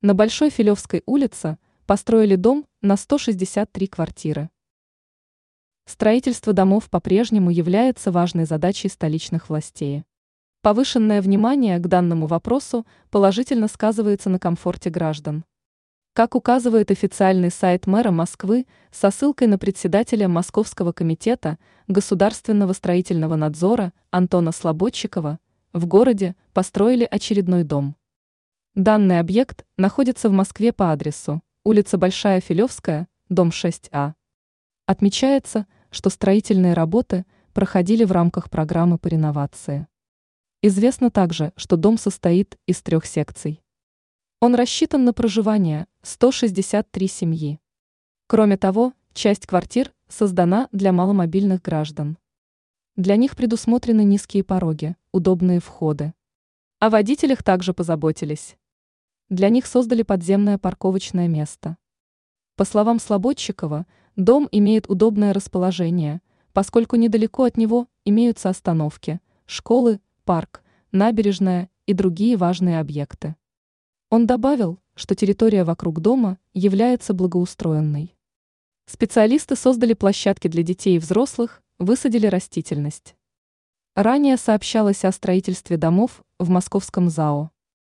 На Большой Филевской улице построили дом на 163 квартиры. Строительство домов по-прежнему является важной задачей столичных властей. Повышенное внимание к данному вопросу положительно сказывается на комфорте граждан. Как указывает официальный сайт мэра Москвы со ссылкой на председателя Московского комитета государственного строительного надзора Антона Слободчикова, в городе построили очередной дом. Данный объект находится в Москве по адресу улица Большая Филевская, дом 6А. Отмечается, что строительные работы проходили в рамках программы по реновации. Известно также, что дом состоит из трех секций. Он рассчитан на проживание 163 семьи. Кроме того, часть квартир создана для маломобильных граждан. Для них предусмотрены низкие пороги, удобные входы. О водителях также позаботились. Для них создали подземное парковочное место. По словам Слободчикова, дом имеет удобное расположение, поскольку недалеко от него имеются остановки, школы, парк, набережная и другие важные объекты. Он добавил, что территория вокруг дома является благоустроенной. Специалисты создали площадки для детей и взрослых, высадили растительность. Ранее сообщалось о строительстве домов в московском ЗАО.